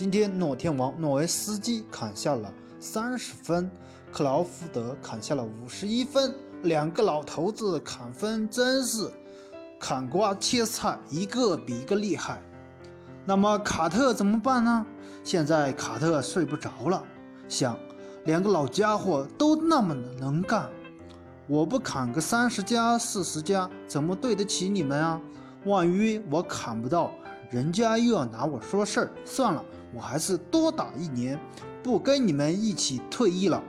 今天诺天王诺维斯基砍下了三十分，克劳福德砍下了五十一分，两个老头子砍分真是砍瓜切菜，一个比一个厉害。那么卡特怎么办呢？现在卡特睡不着了，想两个老家伙都那么能干，我不砍个三十加四十加，怎么对得起你们啊？万一我砍不到，人家又要拿我说事儿。算了，我还是多打一年，不跟你们一起退役了。